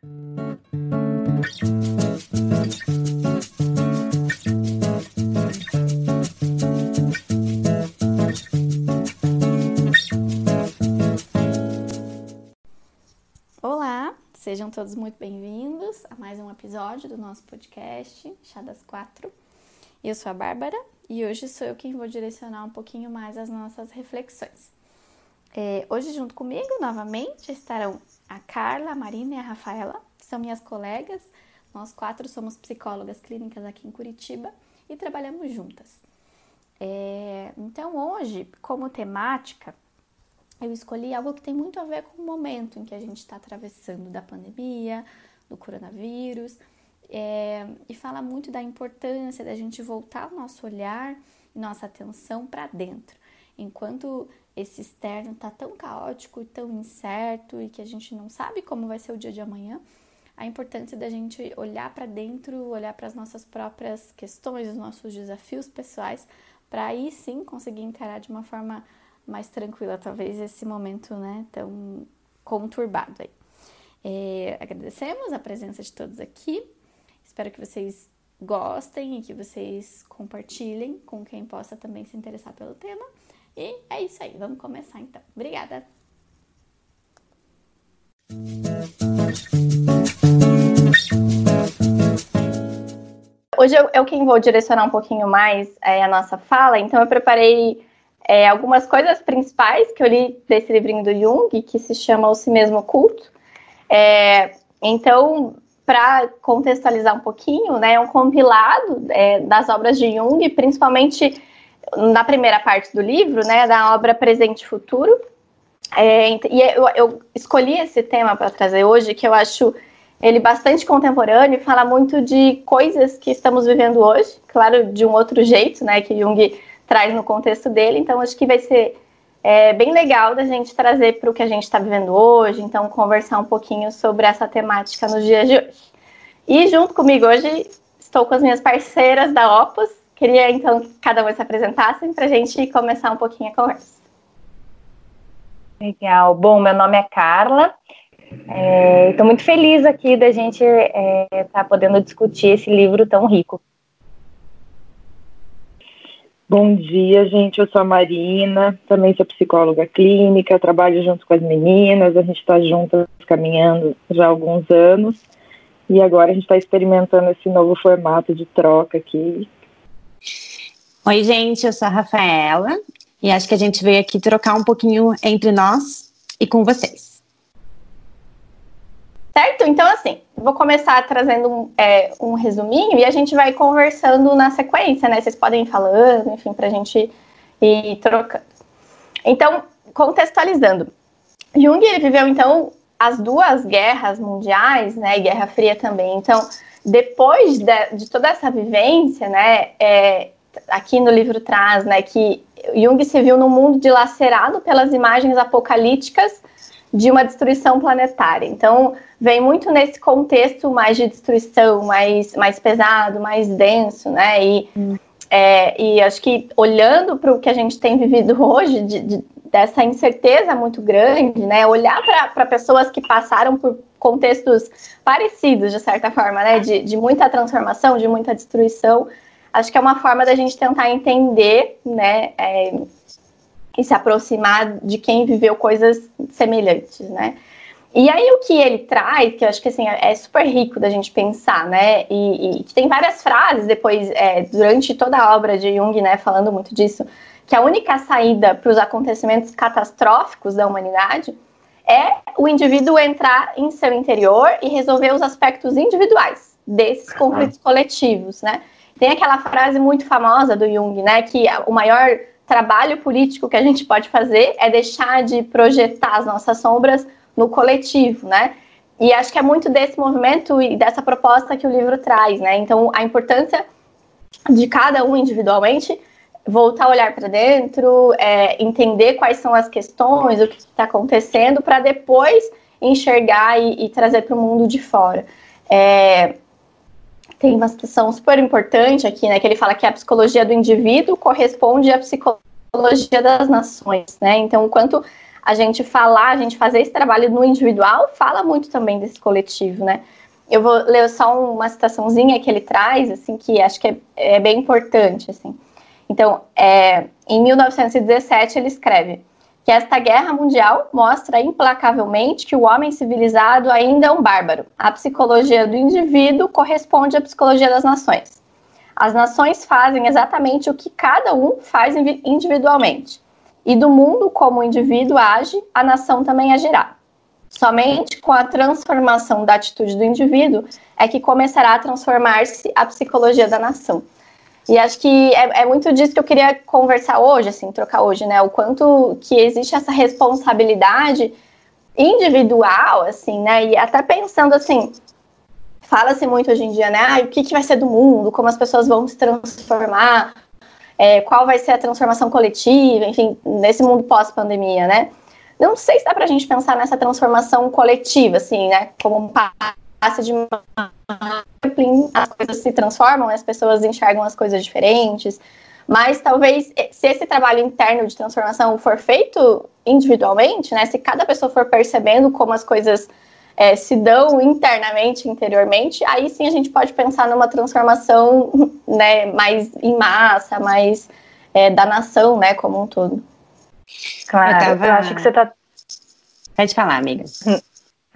Olá, sejam todos muito bem-vindos a mais um episódio do nosso podcast Chá das Quatro. Eu sou a Bárbara e hoje sou eu quem vou direcionar um pouquinho mais as nossas reflexões. É, hoje, junto comigo, novamente, estarão a Carla, a Marina e a Rafaela, são minhas colegas. Nós quatro somos psicólogas clínicas aqui em Curitiba e trabalhamos juntas. É, então, hoje, como temática, eu escolhi algo que tem muito a ver com o momento em que a gente está atravessando da pandemia, do coronavírus, é, e fala muito da importância da gente voltar o nosso olhar e nossa atenção para dentro. Enquanto esse externo está tão caótico e tão incerto e que a gente não sabe como vai ser o dia de amanhã, a importância da gente olhar para dentro, olhar para as nossas próprias questões, os nossos desafios pessoais, para aí sim conseguir encarar de uma forma mais tranquila, talvez esse momento né, tão conturbado aí. É, agradecemos a presença de todos aqui. Espero que vocês gostem e que vocês compartilhem com quem possa também se interessar pelo tema. E é isso aí, vamos começar então. Obrigada! Hoje eu, eu quem vou direcionar um pouquinho mais é, a nossa fala, então eu preparei é, algumas coisas principais que eu li desse livrinho do Jung, que se chama O Si Mesmo Culto. É, então, para contextualizar um pouquinho, né, é um compilado é, das obras de Jung, principalmente na primeira parte do livro, né, da obra Presente e Futuro. É, e eu, eu, escolhi esse tema para trazer hoje, que eu acho ele bastante contemporâneo e fala muito de coisas que estamos vivendo hoje, claro, de um outro jeito, né, que Jung traz no contexto dele. Então, acho que vai ser é, bem legal da gente trazer para o que a gente está vivendo hoje, então conversar um pouquinho sobre essa temática nos dias de hoje. E junto comigo hoje estou com as minhas parceiras da Opus. Queria então que cada uma se apresentassem para a gente começar um pouquinho a conversa. Legal. Bom, meu nome é Carla. Estou é, muito feliz aqui da gente estar é, tá podendo discutir esse livro tão rico. Bom dia, gente. Eu sou a Marina, também sou psicóloga clínica, trabalho junto com as meninas, a gente está juntas caminhando já há alguns anos e agora a gente está experimentando esse novo formato de troca aqui. Oi, gente, eu sou a Rafaela e acho que a gente veio aqui trocar um pouquinho entre nós e com vocês. Certo? Então, assim, vou começar trazendo é, um resuminho e a gente vai conversando na sequência, né? Vocês podem ir falando, enfim, para a gente ir trocando. Então, contextualizando. Jung ele viveu, então, as duas guerras mundiais, né? Guerra Fria também. Então, depois de, de toda essa vivência, né? É, aqui no livro traz, né? Que Jung se viu num mundo dilacerado pelas imagens apocalípticas de uma destruição planetária. Então, vem muito nesse contexto mais de destruição, mais, mais pesado, mais denso, né? E, hum. é, e acho que olhando para o que a gente tem vivido hoje, de, de, dessa incerteza muito grande, né? Olhar para pessoas que passaram por contextos parecidos, de certa forma, né? De, de muita transformação, de muita destruição. Acho que é uma forma da gente tentar entender, né? É, e se aproximar de quem viveu coisas semelhantes, né? E aí o que ele traz, que eu acho que assim, é super rico da gente pensar, né? E, e tem várias frases depois, é, durante toda a obra de Jung, né, falando muito disso, que a única saída para os acontecimentos catastróficos da humanidade é o indivíduo entrar em seu interior e resolver os aspectos individuais desses conflitos coletivos, né? Tem aquela frase muito famosa do Jung, né, que o maior trabalho político que a gente pode fazer é deixar de projetar as nossas sombras no coletivo, né? E acho que é muito desse movimento e dessa proposta que o livro traz, né? Então, a importância de cada um individualmente voltar a olhar para dentro, é, entender quais são as questões, o que está acontecendo, para depois enxergar e, e trazer para o mundo de fora. É, tem uma questão super importante aqui, né? Que ele fala que a psicologia do indivíduo corresponde à psicologia das nações, né? Então, o quanto a gente falar, a gente fazer esse trabalho no individual, fala muito também desse coletivo, né? Eu vou ler só uma citaçãozinha que ele traz, assim, que acho que é, é bem importante, assim. Então, é, em 1917 ele escreve que esta guerra mundial mostra implacavelmente que o homem civilizado ainda é um bárbaro. A psicologia do indivíduo corresponde à psicologia das nações. As nações fazem exatamente o que cada um faz individualmente. E do mundo como o indivíduo age, a nação também agirá. Somente com a transformação da atitude do indivíduo é que começará a transformar-se a psicologia da nação. E acho que é, é, muito disso que eu queria conversar hoje, assim, trocar hoje, né? O quanto que existe essa responsabilidade individual, assim, né? E até pensando assim, fala-se muito hoje em dia, né? Ah, o que, que vai ser do mundo, como as pessoas vão se transformar, é, qual vai ser a transformação coletiva, enfim, nesse mundo pós-pandemia, né? Não sei se dá para a gente pensar nessa transformação coletiva, assim, né? Como um passe de as coisas se transformam, as pessoas enxergam as coisas diferentes. Mas talvez se esse trabalho interno de transformação for feito individualmente, né? Se cada pessoa for percebendo como as coisas é, se dão internamente, interiormente, aí sim a gente pode pensar numa transformação, né? Mais em massa, mais é, da nação, né? Como um todo. Claro. Eu, tava... eu acho que você está Pode falar, amiga.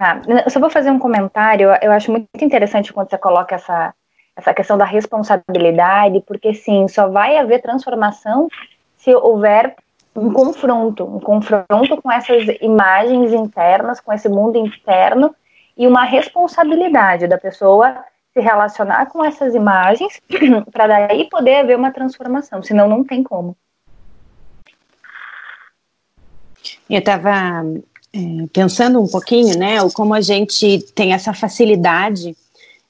Tá. Eu só vou fazer um comentário. Eu acho muito interessante quando você coloca essa, essa questão da responsabilidade, porque sim, só vai haver transformação se houver um confronto, um confronto com essas imagens internas, com esse mundo interno e uma responsabilidade da pessoa se relacionar com essas imagens para daí poder haver uma transformação, senão não tem como. Eu estava é, pensando um pouquinho, né, como a gente tem essa facilidade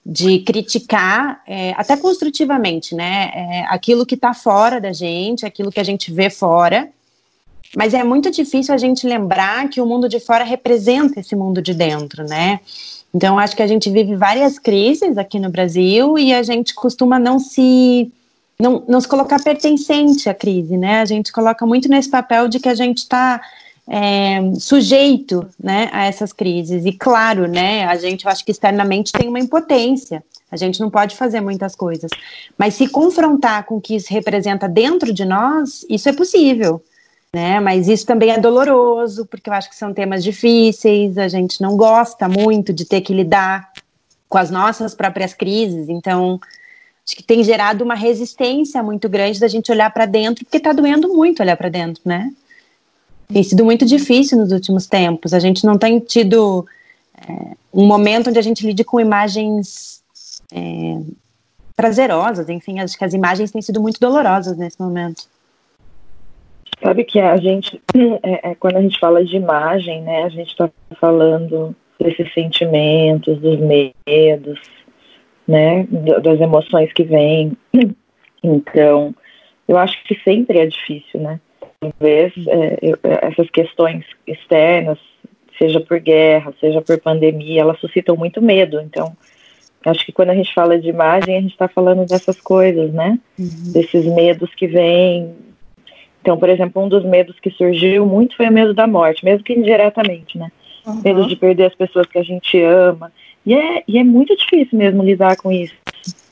de criticar, é, até construtivamente, né, é, aquilo que está fora da gente, aquilo que a gente vê fora, mas é muito difícil a gente lembrar que o mundo de fora representa esse mundo de dentro, né? Então, acho que a gente vive várias crises aqui no Brasil e a gente costuma não se não, não se colocar pertencente à crise, né? A gente coloca muito nesse papel de que a gente está é, sujeito né, a essas crises. E claro, né, a gente, eu acho que externamente tem uma impotência. A gente não pode fazer muitas coisas. Mas se confrontar com o que isso representa dentro de nós, isso é possível. Né? Mas isso também é doloroso, porque eu acho que são temas difíceis, a gente não gosta muito de ter que lidar com as nossas próprias crises, então acho que tem gerado uma resistência muito grande da gente olhar para dentro, porque está doendo muito olhar para dentro, né? Tem sido muito difícil nos últimos tempos. A gente não tem tido é, um momento onde a gente lide com imagens é, prazerosas. Enfim, acho que as imagens têm sido muito dolorosas nesse momento. Sabe que a gente, é, é, quando a gente fala de imagem, né, a gente está falando desses sentimentos, dos medos, né, das emoções que vêm. Então, eu acho que sempre é difícil, né? Talvez é, é, essas questões externas, seja por guerra, seja por pandemia, elas suscitam muito medo. Então, acho que quando a gente fala de imagem, a gente está falando dessas coisas, né? Uhum. Desses medos que vêm. Então, por exemplo, um dos medos que surgiu muito foi o medo da morte, mesmo que indiretamente, né? Uhum. Medo de perder as pessoas que a gente ama. E é, e é muito difícil mesmo lidar com isso,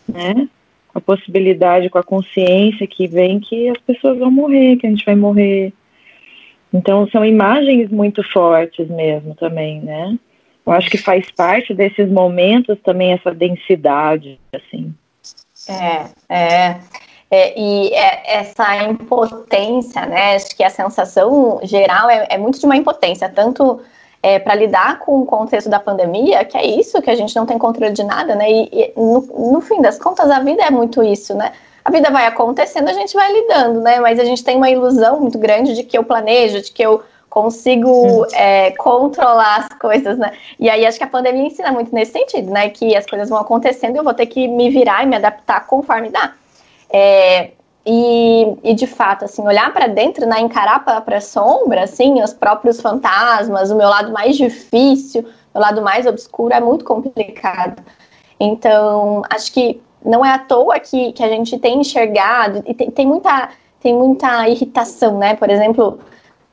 né? A possibilidade, com a consciência que vem que as pessoas vão morrer, que a gente vai morrer. Então são imagens muito fortes mesmo também, né? Eu acho que faz parte desses momentos também essa densidade, assim. É, é. é e é, essa impotência, né? Acho que a sensação geral é, é muito de uma impotência, tanto é, para lidar com o contexto da pandemia, que é isso, que a gente não tem controle de nada, né? E, e no, no, fim das contas, a vida é muito isso, né? A vida vai acontecendo, a gente vai lidando, né? Mas a gente tem uma ilusão muito grande de que eu planejo, de que eu consigo é, controlar as coisas, né? E aí acho que a pandemia ensina muito nesse sentido, né? Que as coisas vão acontecendo e eu vou ter que me virar e me adaptar conforme dá. É, e, e, de fato, assim, olhar para dentro, né, encarar para a sombra, assim, os próprios fantasmas, o meu lado mais difícil, o lado mais obscuro é muito complicado. Então, acho que não é à toa que, que a gente tem enxergado, e tem, tem, muita, tem muita irritação, né? Por exemplo,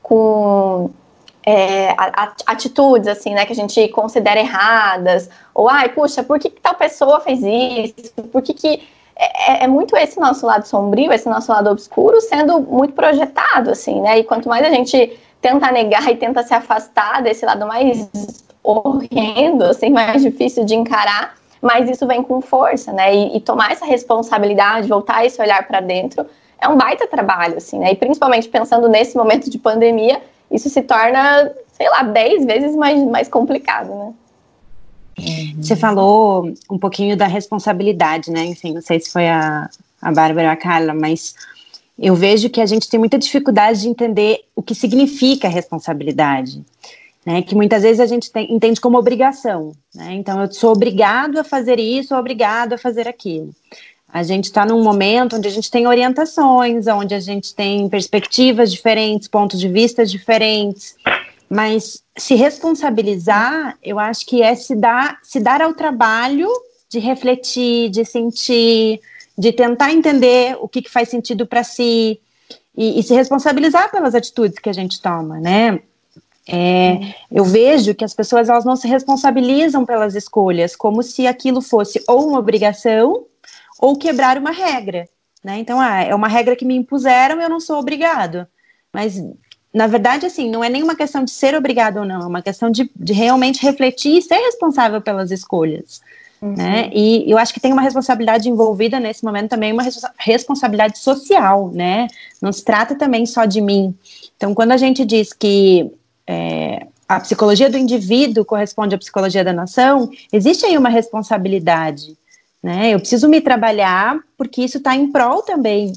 com é, atitudes, assim, né, que a gente considera erradas, ou, ai, puxa, por que, que tal pessoa fez isso? Por que que... É, é, muito esse nosso lado sombrio, esse nosso lado obscuro sendo muito projetado, assim, né, e quanto mais a gente tenta negar e tenta se afastar desse lado mais horrendo, assim, mais difícil de encarar, mas isso vem com força, né, e, e tomar essa responsabilidade, voltar esse olhar para dentro, é um baita trabalho, assim, né, e principalmente pensando nesse momento de pandemia, isso se torna, sei lá, dez vezes mais, mais complicado, né? Você falou um pouquinho da responsabilidade, né? Enfim, não sei se foi a, a Bárbara ou a Carla, mas eu vejo que a gente tem muita dificuldade de entender o que significa responsabilidade. Né, que muitas vezes a gente tem, entende como obrigação. Né? Então, eu sou obrigado a fazer isso, obrigado a fazer aquilo. A gente está num momento onde a gente tem orientações, onde a gente tem perspectivas diferentes, pontos de vista diferentes, mas se responsabilizar, eu acho que é se dar, se dar ao trabalho de refletir, de sentir, de tentar entender o que, que faz sentido para si e, e, se responsabilizar pelas atitudes que a gente toma, né? É, eu vejo que as pessoas elas não se responsabilizam pelas escolhas, como se aquilo fosse ou uma obrigação ou quebrar uma regra, né? Então, ah, é uma regra que me impuseram eu não sou obrigado. Mas, na verdade, assim, não é nenhuma questão de ser obrigado ou não, é uma questão de, de realmente refletir e ser responsável pelas escolhas. Uhum. Né? E eu acho que tem uma responsabilidade envolvida nesse momento também, uma responsabilidade social, né? Não se trata também só de mim. Então, quando a gente diz que é, a psicologia do indivíduo corresponde à psicologia da nação, existe aí uma responsabilidade né? Eu preciso me trabalhar porque isso está em prol também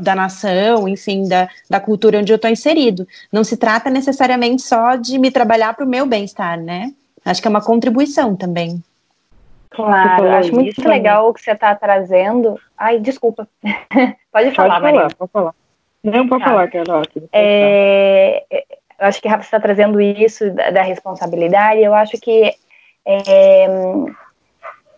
da nação, enfim, da, da cultura onde eu estou inserido. Não se trata necessariamente só de me trabalhar para o meu bem-estar, né? Acho que é uma contribuição também. Claro, acho muito isso, legal o que você está trazendo. Ai, desculpa. pode falar, pode falar, Pode falar. Não, pode tá. falar, Carol. É, é, eu acho que Rafa está trazendo isso da, da, responsabilidade. Eu acho que é,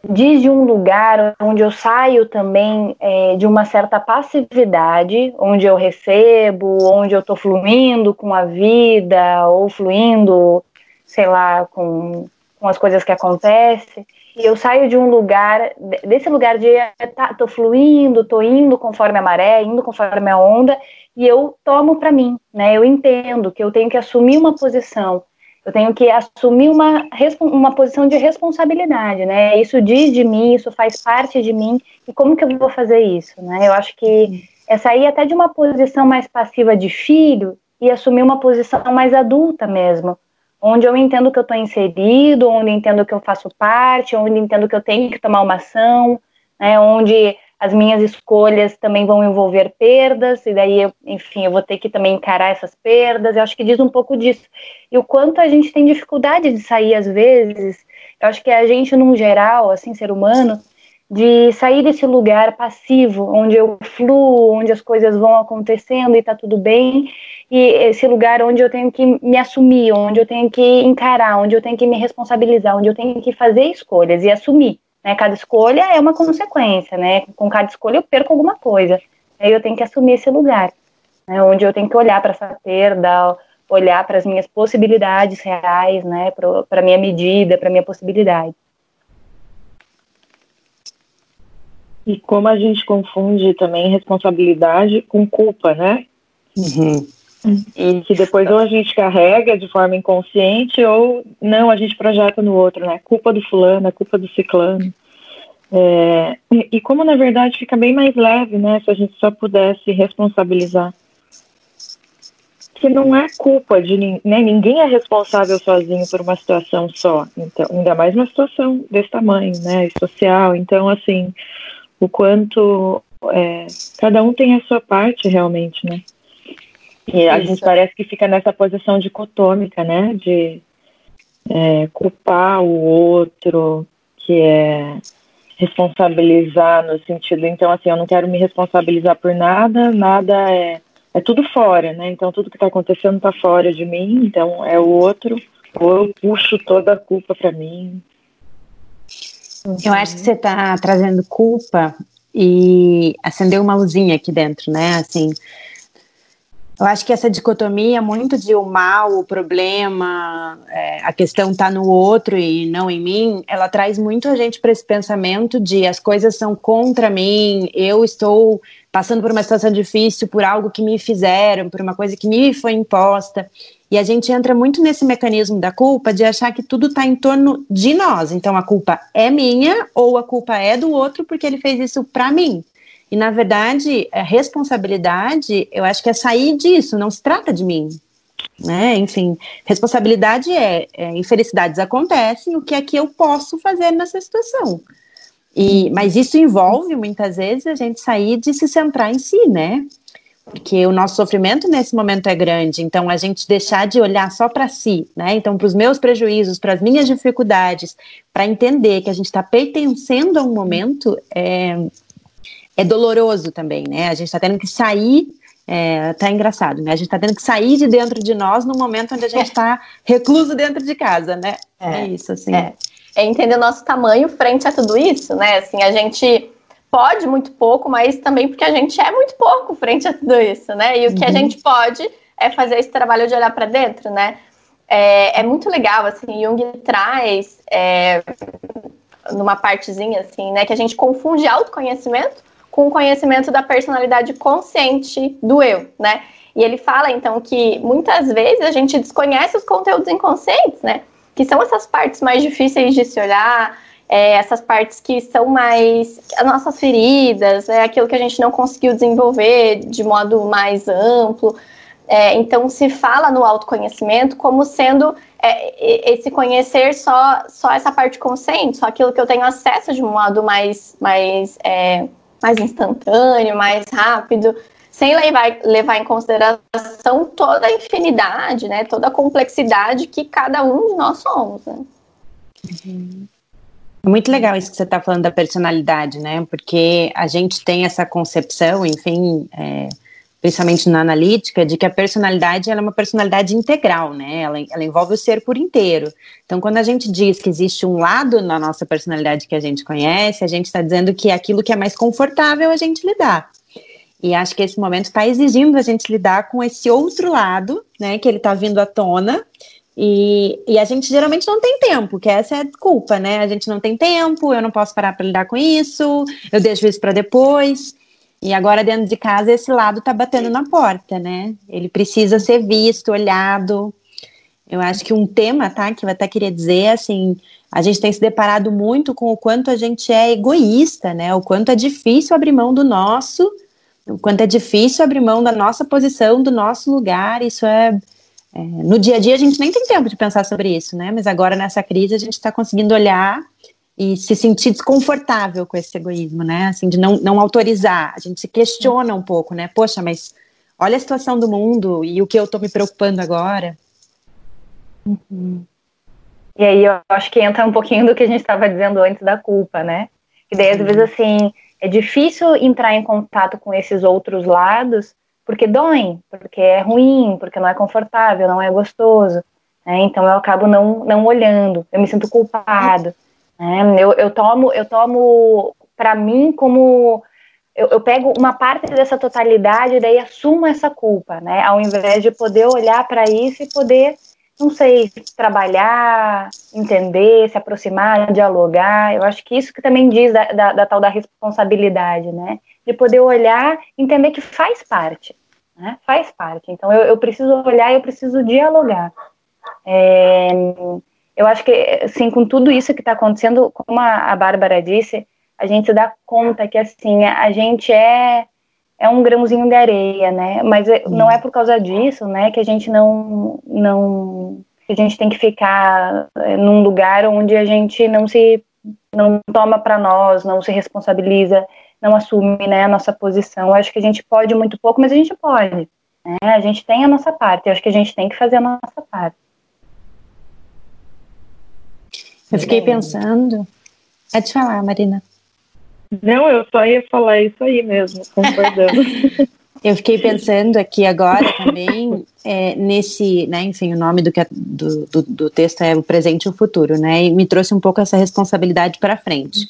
diz de um lugar onde eu saio também é, de uma certa passividade, onde eu recebo, onde eu estou fluindo com a vida, ou fluindo, sei lá, com, com as coisas que acontecem. E eu saio de um lugar, desse lugar de tá, tô fluindo, tô indo conforme a maré, indo conforme a onda, e eu tomo para mim, né? Eu entendo que eu tenho que assumir uma posição eu tenho que assumir uma, uma posição de responsabilidade, né? Isso diz de mim, isso faz parte de mim, e como que eu vou fazer isso, né? Eu acho que é sair até de uma posição mais passiva de filho e assumir uma posição mais adulta mesmo, onde eu entendo que eu estou inserido, onde eu entendo que eu faço parte, onde eu entendo que eu tenho que tomar uma ação, né? Onde as minhas escolhas também vão envolver perdas, e daí, eu, enfim, eu vou ter que também encarar essas perdas. Eu acho que diz um pouco disso. E o quanto a gente tem dificuldade de sair às vezes. Eu acho que a gente, num geral, assim, ser humano, de sair desse lugar passivo, onde eu fluo, onde as coisas vão acontecendo e tá tudo bem, e esse lugar onde eu tenho que me assumir, onde eu tenho que encarar, onde eu tenho que me responsabilizar, onde eu tenho que fazer escolhas e assumir. Né? Cada escolha é uma consequência, né? Com cada escolha eu perco alguma coisa. Aí eu tenho que assumir esse lugar, né? onde eu tenho que olhar para essa perda, olhar para as minhas possibilidades reais, né? Para minha medida, para minha possibilidade. E como a gente confunde também responsabilidade com culpa, né? Uhum. E que depois ou a gente carrega de forma inconsciente ou não, a gente projeta no outro, né? Culpa do fulano, é culpa do ciclano. É, e como na verdade fica bem mais leve, né? Se a gente só pudesse responsabilizar. Que não é culpa de né, ninguém é responsável sozinho por uma situação só. Então, ainda mais uma situação desse tamanho, né? Social. Então, assim, o quanto é, cada um tem a sua parte realmente, né? E a Isso. gente parece que fica nessa posição dicotômica, né? De é, culpar o outro, que é responsabilizar no sentido, então assim, eu não quero me responsabilizar por nada, nada é, é tudo fora, né? Então tudo que está acontecendo está fora de mim, então é o outro, ou eu puxo toda a culpa para mim. Eu acho que você está trazendo culpa e acendeu uma luzinha aqui dentro, né? Assim, Eu acho que essa dicotomia muito de o mal, o problema, é, a questão está no outro e não em mim, ela traz muito a gente para esse pensamento de as coisas são contra mim, eu estou passando por uma situação difícil, por algo que me fizeram, por uma coisa que me foi imposta. E a gente entra muito nesse mecanismo da culpa de achar que tudo está em torno de nós. Então a culpa é minha ou a culpa é do outro porque ele fez isso para mim. E, na verdade, a responsabilidade, eu acho que é sair disso, não se trata de mim. Né? Enfim, responsabilidade é, é infelicidades acontecem, o que é que eu posso fazer nessa situação? E, mas isso envolve, muitas vezes, a gente sair de se centrar em si, né? Porque o nosso sofrimento nesse momento é grande, então a gente deixar de olhar só para si, né? Então, para os meus prejuízos, para as minhas dificuldades, para entender que a gente está pertencendo a um momento, é, é doloroso também, né? A gente está tendo que sair, é, tá engraçado, né? A gente está tendo que sair de dentro de nós no momento onde a gente está recluso dentro de casa, né? É, é isso, assim. É. é entender o nosso tamanho frente a tudo isso, né? Assim, a gente pode muito pouco, mas também porque a gente é muito pouco frente a tudo isso, né? E o que a uhum. gente pode é fazer esse trabalho de olhar para dentro, né? É, é, muito legal, assim, Jung traz é, numa partezinha, assim, né, que a gente confunde autoconhecimento com o conhecimento da personalidade consciente do eu, né? E ele fala, então, que muitas vezes a gente desconhece os conteúdos inconscientes, né? Que são essas partes mais difíceis de se olhar, é, essas partes que são mais as nossas feridas, é aquilo que a gente não conseguiu desenvolver de modo mais amplo. É, então, se fala no autoconhecimento como sendo é, esse conhecer só, só essa parte consciente, só aquilo que eu tenho acesso de um modo mais, mais é, mais instantâneo, mais rápido, sem levar, levar em consideração toda a infinidade, né, toda a complexidade que cada um de nós somos. Né? Uhum. Muito legal isso que você está falando da personalidade, né? Porque a gente tem essa concepção, enfim, é, principalmente na analítica, de que a personalidade é uma personalidade integral, né? Ela, ela, envolve o ser por inteiro. Então, quando a gente diz que existe um lado na nossa personalidade que a gente conhece, a gente está dizendo que é aquilo que é mais confortável a gente lidar. E acho que esse momento está exigindo a gente lidar com esse outro lado, né? Que ele está vindo à tona. E, e, a gente geralmente não tem tempo, que essa é a desculpa, né? A gente não tem tempo, eu não posso parar para lidar com isso, eu deixo isso para depois. E agora, dentro de casa, esse lado tá batendo na porta, né? Ele precisa ser visto, olhado. Eu acho que um tema, tá, que eu até queria dizer, assim, a gente tem se deparado muito com o quanto a gente é egoísta, né? O quanto é difícil abrir mão do nosso, o quanto é difícil abrir mão da nossa posição, do nosso lugar. Isso é, é no dia a dia a gente nem tem tempo de pensar sobre isso, né? Mas agora nessa crise a gente está conseguindo olhar e se sentir desconfortável com esse egoísmo, né? Assim, de não, não autorizar. A gente se questiona um pouco, né? Poxa, mas olha a situação do mundo e o que eu estou me preocupando agora. Uhum. E aí eu acho que entra um pouquinho do que a gente estava dizendo antes da culpa, né? Que daí, às vezes, assim, é difícil entrar em contato com esses outros lados porque doem, porque é ruim, porque não é confortável, não é gostoso. Né? Então eu acabo não, não olhando, eu me sinto culpado. Né? Eu, eu tomo, eu tomo para mim como eu, eu, pego uma parte dessa totalidade e daí assumo essa culpa, né? Ao invés de poder olhar para isso e poder, não sei, trabalhar, entender, se aproximar, dialogar. Eu acho que isso que também diz da, da, da tal da responsabilidade, né? De poder olhar, entender que faz parte, né? Faz parte. Então eu, eu preciso olhar, eu preciso dialogar. É, eu acho que, assim, com tudo isso que está acontecendo, como a, a Bárbara disse, a gente dá conta que, assim, a gente é, é um grãozinho de areia, né? Mas é, não é por causa disso, né, que a gente não, não, que a gente tem que ficar é, num lugar onde a gente não se, não toma para nós, não se responsabiliza, não assume, né, a nossa posição. Eu acho que a gente pode muito pouco, mas a gente pode, né? A gente tem a nossa parte, eu acho que a gente tem que fazer a nossa parte. Eu fiquei pensando. Pode falar, Marina. Não, eu só ia falar isso aí mesmo, concordando. eu fiquei pensando aqui agora também é, nesse, né, enfim, o nome do, que, é, do, do, do, texto é o presente e o futuro, né, e me trouxe um pouco essa responsabilidade para frente.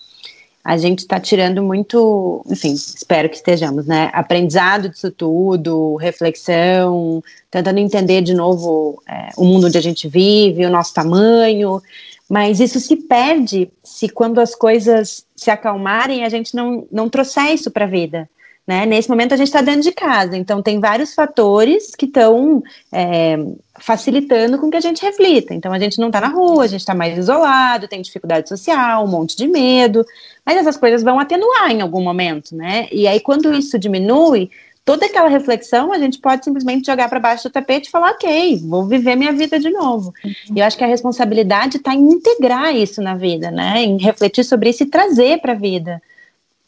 a gente está tirando muito, enfim, espero que estejamos, né? Aprendizado disso tudo, reflexão, tentando entender de novo é, o mundo onde a gente vive, o nosso tamanho, mas isso se perde se quando as coisas se acalmarem a gente não, não trouxer isso para a vida. Né? Nesse momento a gente está dentro de casa, então tem vários fatores que estão é, facilitando com que a gente reflita. Então a gente não está na rua, a gente está mais isolado, tem dificuldade social, um monte de medo, mas essas coisas vão atenuar em algum momento, né? E aí quando isso diminui, toda aquela reflexão a gente pode simplesmente jogar para baixo do tapete e falar, ok, vou viver minha vida de novo. Uhum. E eu acho que a responsabilidade está em integrar isso na vida, né? Em refletir sobre isso e trazer para a vida.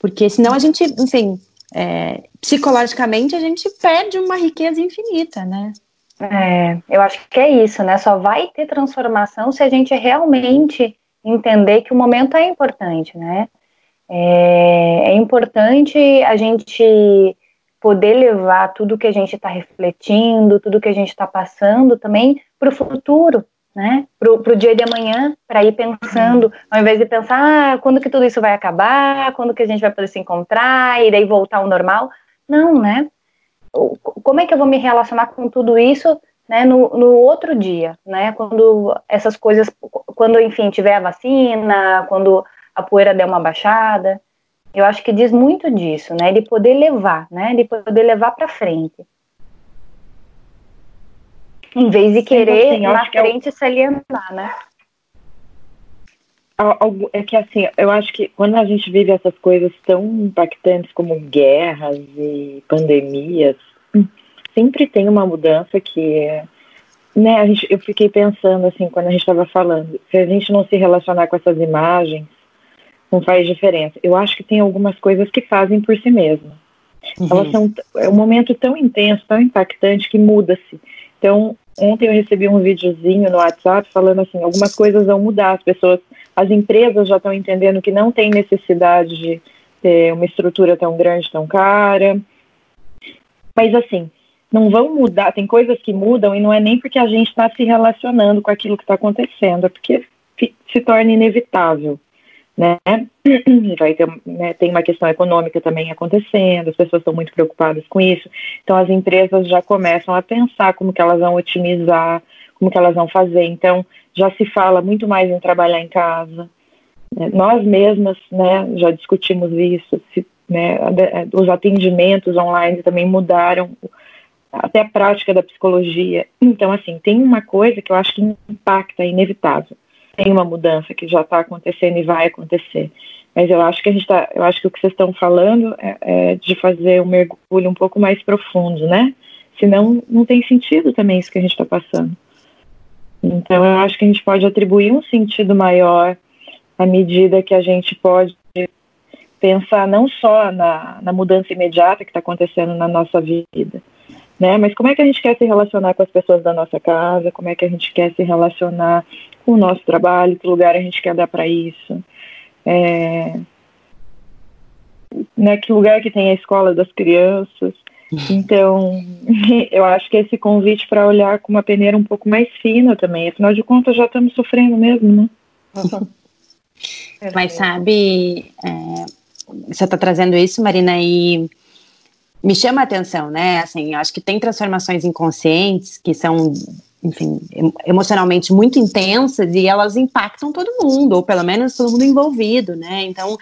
Porque senão a gente, enfim, é, psicologicamente a gente perde uma riqueza infinita, né? É, eu acho que é isso, né? Só vai ter transformação se a gente realmente entender que o momento é importante, né? É, é importante a gente poder levar tudo que a gente está refletindo, tudo que a gente está passando também para o futuro, né? Para o dia de amanhã, para ir pensando, ao invés de pensar ah, quando que tudo isso vai acabar, quando que a gente vai poder se encontrar e daí voltar ao normal. Não, né? Como é que eu vou me relacionar com tudo isso né, no, no outro dia, né? Quando essas coisas, quando enfim tiver a vacina, quando a poeira der uma baixada, eu acho que diz muito disso, né? De poder levar, né? De poder levar para frente. Em vez de querer assim, na frente é o... se alientar, né? É que assim, eu acho que quando a gente vive essas coisas tão impactantes como guerras e pandemias, sempre tem uma mudança que né, a gente, eu fiquei pensando assim, quando a gente estava falando, se a gente não se relacionar com essas imagens, não faz diferença. Eu acho que tem algumas coisas que fazem por si mesmas. Uhum. Elas são é um momento tão intenso, tão impactante que muda-se. Então, ontem eu recebi um videozinho no WhatsApp falando assim, algumas coisas vão mudar, as pessoas, as empresas já estão entendendo que não tem necessidade de ter uma estrutura tão grande, tão cara. Mas assim, não vão mudar, tem coisas que mudam e não é nem porque a gente está se relacionando com aquilo que está acontecendo, é porque se torna inevitável né? Vai ter, né, tem uma questão econômica também acontecendo, as pessoas estão muito preocupadas com isso. Então as empresas já começam a pensar como que elas vão otimizar, como que elas vão fazer. Então já se fala muito mais em trabalhar em casa. Né? Nós mesmas, né, já discutimos isso. Se, né, os atendimentos online também mudaram até a prática da psicologia. Então assim tem uma coisa que eu acho que impacta, é inevitável tem uma mudança que já está acontecendo e vai acontecer. Mas eu acho que a gente tá, eu acho que o que vocês estão falando é, é, de fazer um mergulho um pouco mais profundo, né? Senão não tem sentido também isso que a gente está passando. Então eu acho que a gente pode atribuir um sentido maior à medida que a gente pode pensar não só na, na mudança imediata que está acontecendo na nossa vida, né? Mas como é que a gente quer se relacionar com as pessoas da nossa casa? Como é que a gente quer se relacionar com o nosso trabalho? Que lugar a gente quer dar para isso? É, né, que lugar que tem a escola das crianças? Então, eu acho que esse convite para olhar com uma peneira um pouco mais fina também. Afinal de contas, já estamos sofrendo mesmo, né? Mas sabe, é, você está trazendo isso, Marina, e me chama a atenção, né? Assim, acho que tem transformações inconscientes que são, enfim, emocionalmente muito intensas e elas impactam todo mundo, ou pelo menos todo mundo envolvido, né? Então,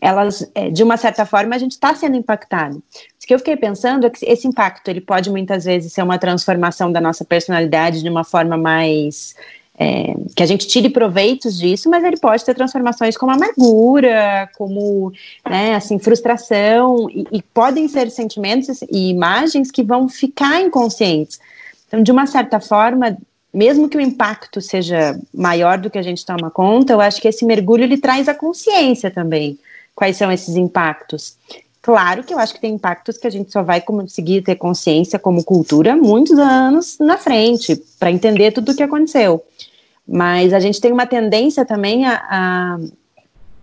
elas, é, de uma certa forma, a gente está sendo impactado. O que eu fiquei pensando é que esse impacto, ele pode muitas vezes ser uma transformação da nossa personalidade de uma forma mais é, que a gente tire proveitos disso, mas ele pode ter transformações como amargura, como né, assim, frustração, e, e, podem ser sentimentos e imagens que vão ficar inconscientes. Então, de uma certa forma, mesmo que o impacto seja maior do que a gente toma conta, eu acho que esse mergulho ele traz a consciência também. Quais são esses impactos? Claro que eu acho que tem impactos que a gente só vai conseguir ter consciência como cultura muitos anos na frente, para entender tudo o que aconteceu. Mas a gente tem uma tendência também a, a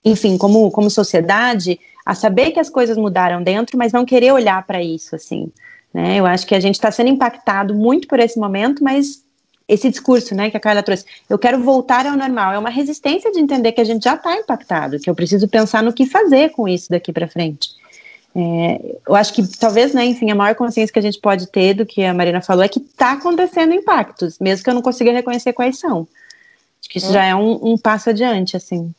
enfim, como, como sociedade, a saber que as coisas mudaram dentro, mas não querer olhar para isso, assim. Né? Eu acho que a gente está sendo impactado muito por esse momento, mas esse discurso, né, que a Carla trouxe, eu quero voltar ao normal, é uma resistência de entender que a gente já está impactado, que eu preciso pensar no que fazer com isso daqui para frente. É, eu acho que talvez, né, enfim, a maior consciência que a gente pode ter do que a Marina falou é que está acontecendo impactos, mesmo que eu não consiga reconhecer quais são. Que isso já é um, um, passo adiante, assim.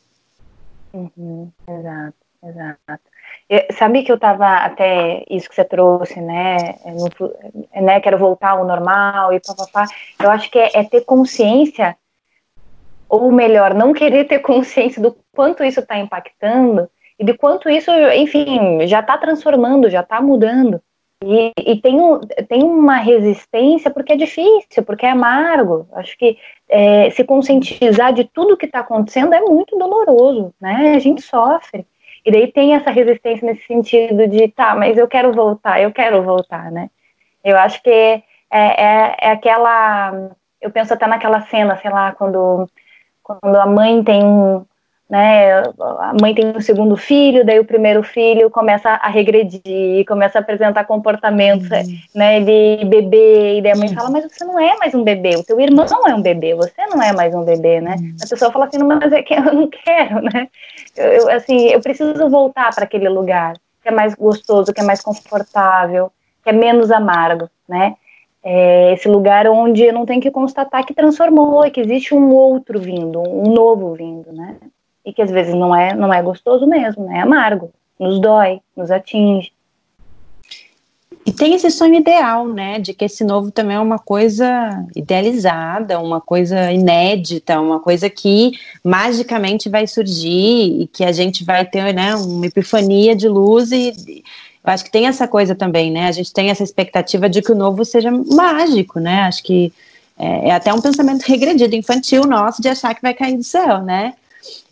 Uhum, exato, exato. Eu, sabe que eu estava até isso que você trouxe, né? É, no, né quero voltar ao normal e papapá. Eu acho que é, é ter consciência, ou melhor, não querer ter consciência do quanto isso está impactando e de quanto isso, enfim, já está transformando, já está mudando. E, e, tem, um, tem uma resistência porque é difícil, porque é amargo. Acho que é, se conscientizar de tudo que está acontecendo é muito doloroso, né? A gente sofre. E daí tem essa resistência nesse sentido de, tá, mas eu quero voltar, eu quero voltar, né? Eu acho que é, é, é aquela. Eu penso até naquela cena, sei lá, quando, quando a mãe tem um, né? A mãe tem um segundo filho, daí o primeiro filho começa a regredir, começa a apresentar comportamentos, uhum. né, de bebê, e daí a mãe fala, mas você não é mais um bebê, o teu irmão é um bebê, você não é mais um bebê, né? Uhum. A pessoa fala assim, mas é que eu não quero, né? Eu, assim, eu preciso voltar para aquele lugar que é mais gostoso, que é mais confortável, que é menos amargo, né? É esse lugar onde eu não tenho que constatar que transformou, que existe um outro vindo, um novo vindo, né? E que às vezes não é, não é gostoso mesmo, né? é amargo, nos dói, nos atinge. E tem esse sonho ideal, né, de que esse novo também é uma coisa idealizada, uma coisa inédita, uma coisa que magicamente vai surgir e que a gente vai ter, né, uma epifania de luz e eu acho que tem essa coisa também, né, a gente tem essa expectativa de que o novo seja mágico, né, acho que é, é até um pensamento regredido, infantil nosso, de achar que vai cair do céu, né,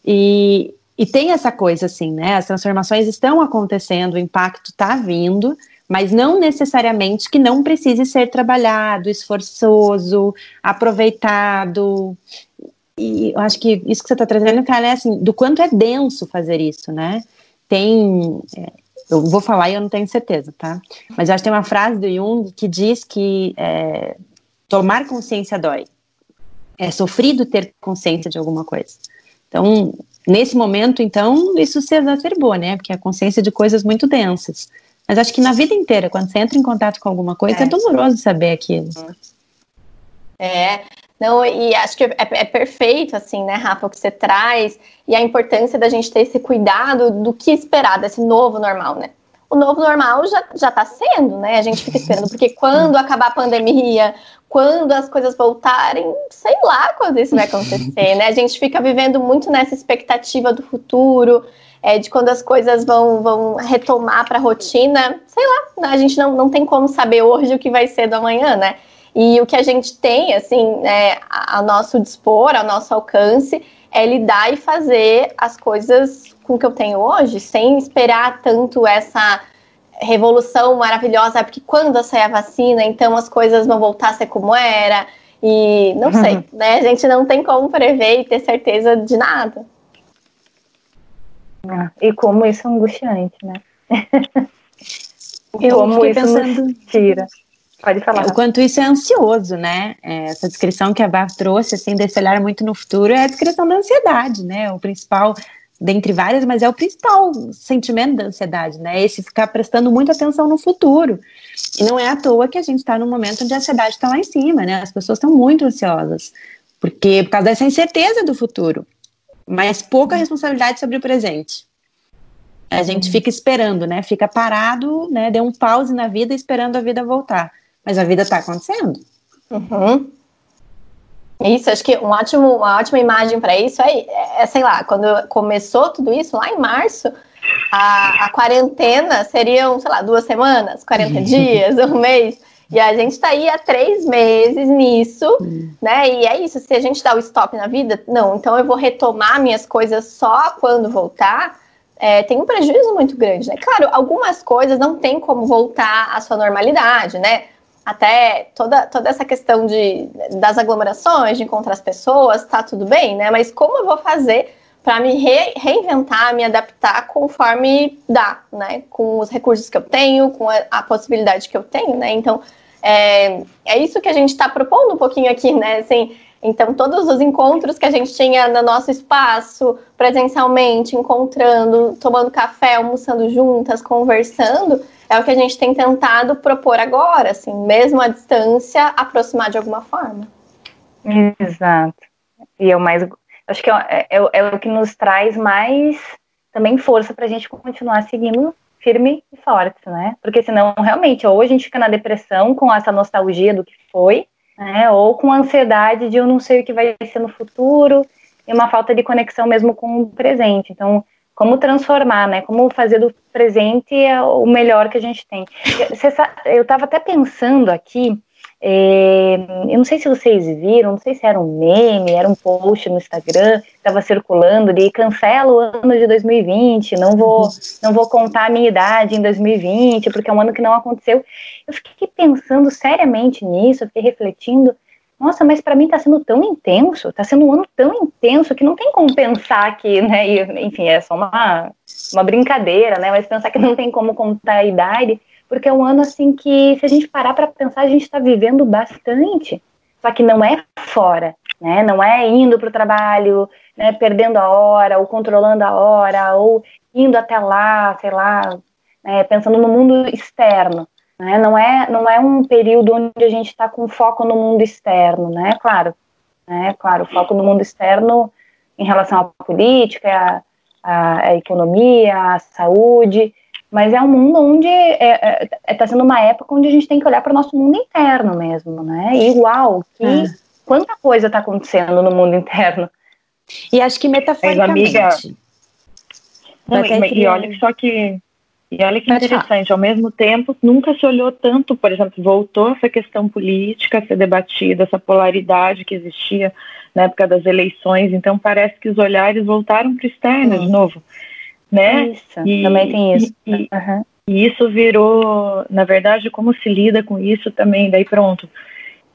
e, e tem essa coisa assim, né? As transformações estão acontecendo, o impacto está vindo, mas não necessariamente que não precise ser trabalhado, esforçoso, aproveitado. E eu acho que isso que você está trazendo, cara, é assim, do quanto é denso fazer isso, né? Tem. É, eu vou falar e eu não tenho certeza, tá? Mas acho que tem uma frase do Jung que diz que é, tomar consciência dói. É sofrido ter consciência de alguma coisa. Então, nesse momento, então, isso se exacerbou, né? Porque a consciência de coisas muito densas. Mas acho que na vida inteira, quando você entra em contato com alguma coisa, é, é doloroso saber aquilo. É, não, e acho que é, é, perfeito, assim, né, Rafa, o que você traz, e a importância da gente ter esse cuidado do que esperar desse novo normal, né? O novo normal já, já tá sendo, né? A gente fica esperando, porque quando acabar a pandemia, quando as coisas voltarem, sei lá quando isso vai acontecer, né? A gente fica vivendo muito nessa expectativa do futuro, é, de quando as coisas vão, vão retomar para a rotina, sei lá, a gente não, não tem como saber hoje o que vai ser do amanhã, né? E o que a gente tem, assim, é, ao nosso dispor, ao nosso alcance, é lidar e fazer as coisas com o que eu tenho hoje, sem esperar tanto essa revolução maravilhosa, porque quando sair a vacina, então as coisas vão voltar a ser como era. E não sei, né? A gente não tem como prever e ter certeza de nada. Ah, e como isso é angustiante, né? Eu como isso pensando... tira. Pode falar. O quanto isso é ansioso, né? É, essa descrição que a Bar trouxe, assim, desse olhar muito no futuro, é a descrição da ansiedade, né? O principal dentre várias, mas é o principal sentimento da ansiedade, né? Esse ficar prestando muita atenção no futuro. E não é à toa que a gente está num momento onde a ansiedade está lá em cima, né? As pessoas estão muito ansiosas, porque por causa dessa incerteza do futuro, mas pouca responsabilidade sobre o presente. A gente fica esperando, né? Fica parado, né? Deu um pause na vida esperando a vida voltar. Mas a vida está acontecendo. Uhum. Isso, acho que um ótimo, uma ótima imagem para isso é, é, sei lá, quando começou tudo isso, lá em março, a, a quarentena seriam, sei lá, duas semanas, 40 dias, um mês. E a gente está aí há três meses nisso, né? E é isso, se a gente dá o stop na vida, não, então eu vou retomar minhas coisas só quando voltar, é, tem um prejuízo muito grande, né? Claro, algumas coisas não tem como voltar à sua normalidade, né? Até toda, toda essa questão de, das aglomerações, de encontrar as pessoas, tá tudo bem, né? Mas como eu vou fazer para me re, reinventar, me adaptar conforme dá, né? Com os recursos que eu tenho, com a, a possibilidade que eu tenho, né? Então, é, é isso que a gente está propondo um pouquinho aqui, né? Assim, então, todos os encontros que a gente tinha no nosso espaço, presencialmente, encontrando, tomando café, almoçando juntas, conversando, é o que a gente tem tentado propor agora, assim, mesmo à distância, aproximar de alguma forma. Exato. E é o mais. Acho que é, é, é o que nos traz mais também força para a gente continuar seguindo firme e forte, né? Porque senão, realmente, ou a gente fica na depressão com essa nostalgia do que foi, né? Ou com ansiedade de eu não sei o que vai ser no futuro e uma falta de conexão mesmo com o presente. Então, como transformar, né? Como fazer do presente o melhor que a gente tem. Eu estava até pensando aqui é, eu não sei se vocês viram, não sei se era um meme, era um post no Instagram, estava circulando de cancela o ano de 2020, não vou, não vou contar a minha idade em 2020, porque é um ano que não aconteceu. Eu fiquei pensando seriamente nisso, fiquei refletindo, nossa, mas para mim está sendo tão intenso, está sendo um ano tão intenso que não tem como pensar que, né, e, enfim, é só uma, uma brincadeira, né, mas pensar que não tem como contar a idade, porque é um ano assim que, se a gente parar para pensar, a gente está vivendo bastante. Só que não é fora, né? Não é indo para o trabalho, né, perdendo a hora, ou controlando a hora, ou indo até lá, sei lá, né, pensando no mundo externo. Né? Não, é, não é um período onde a gente está com foco no mundo externo, né? Claro, né? Claro, foco no mundo externo em relação à política, à, à economia, à saúde, mas é um mundo onde está é, é, é tá sendo uma época onde a gente tem que olhar para o nosso mundo interno mesmo, né? E uau, que é. quanta coisa está acontecendo no mundo interno. E acho que metaforicamente. Amiga, não, e, e olha só que e olha que interessante, ao mesmo tempo, nunca se olhou tanto, por exemplo, voltou essa questão política a ser debatida, essa polaridade que existia na época das eleições, então parece que os olhares voltaram para o externo de novo né? Isso, e, também tem isso. E, uhum. e, isso virou, na verdade, como se lida com isso também, daí pronto.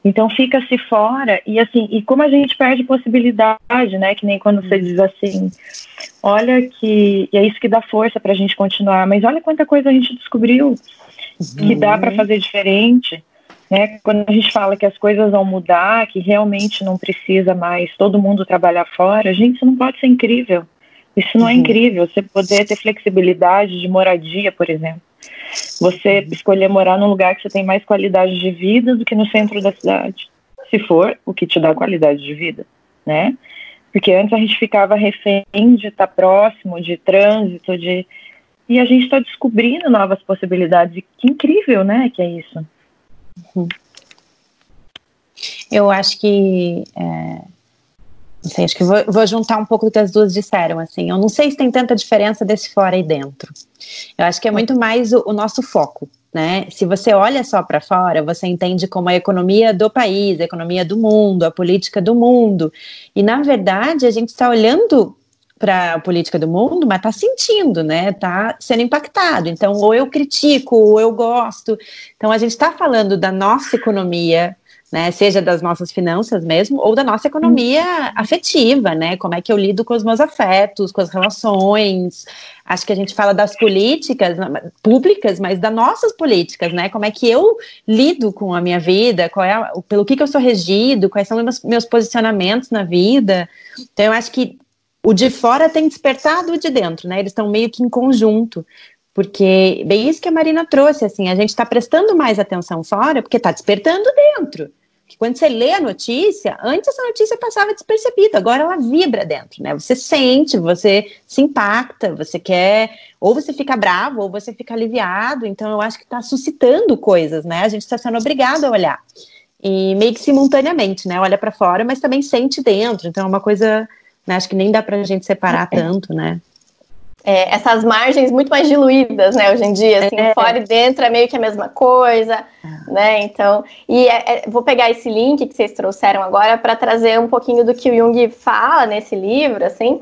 Então fica-se fora e assim, e como a gente perde possibilidade, né? Que nem quando você diz assim, olha que e é isso que dá força para a gente continuar, mas olha quanta coisa a gente descobriu que dá para uhum. fazer diferente, né? Quando a gente fala que as coisas vão mudar, que realmente não precisa mais todo mundo trabalhar fora, gente, isso não pode ser incrível. Isso não é uhum. incrível? Você poder ter flexibilidade de moradia, por exemplo. Você uhum. escolher morar num lugar que você tem mais qualidade de vida do que no centro da cidade. Se for o que te dá qualidade de vida, né? Porque antes a gente ficava refém de estar próximo, de trânsito, de. E a gente está descobrindo novas possibilidades. que incrível, né? Que é isso. Uhum. Eu acho que. É acho que vou, vou, juntar um pouco do que as duas disseram, assim. Eu não sei se tem tanta diferença desse fora e dentro. Eu acho que é muito mais o, o nosso foco, né? Se você olha só para fora, você entende como a economia do país, a economia do mundo, a política do mundo. E, na verdade, a gente está olhando para a política do mundo, mas está sentindo, né? Está sendo impactado. Então, ou eu critico, ou eu gosto. Então, a gente está falando da nossa economia né? Seja das nossas finanças mesmo, ou da nossa economia afetiva, né? Como é que eu lido com os meus afetos, com as relações. Acho que a gente fala das políticas públicas, mas das nossas políticas, né? Como é que eu lido com a minha vida, qual é a, pelo que, que eu sou regido, quais são os meus posicionamentos na vida. Então, eu acho que o de fora tem despertado o de dentro, né? Eles estão meio que em conjunto. Porque, bem isso que a Marina trouxe, assim, a gente está prestando mais atenção fora porque está despertando dentro que quando você lê a notícia, antes essa notícia passava despercebida, agora ela vibra dentro, né? Você sente, você se impacta, você quer, ou você fica bravo, ou você fica aliviado. Então, eu acho que está suscitando coisas, né? A gente está sendo obrigado a olhar. E meio que simultaneamente, né? Olha para fora, mas também sente dentro. Então, é uma coisa, né? Acho que nem dá para a gente separar é. tanto, né? É, essas margens muito mais diluídas, né, hoje em dia, assim, é. fora e dentro é meio que a mesma coisa, é. né, então, e é, é, vou pegar esse link que vocês trouxeram agora para trazer um pouquinho do que o Jung fala nesse livro, assim,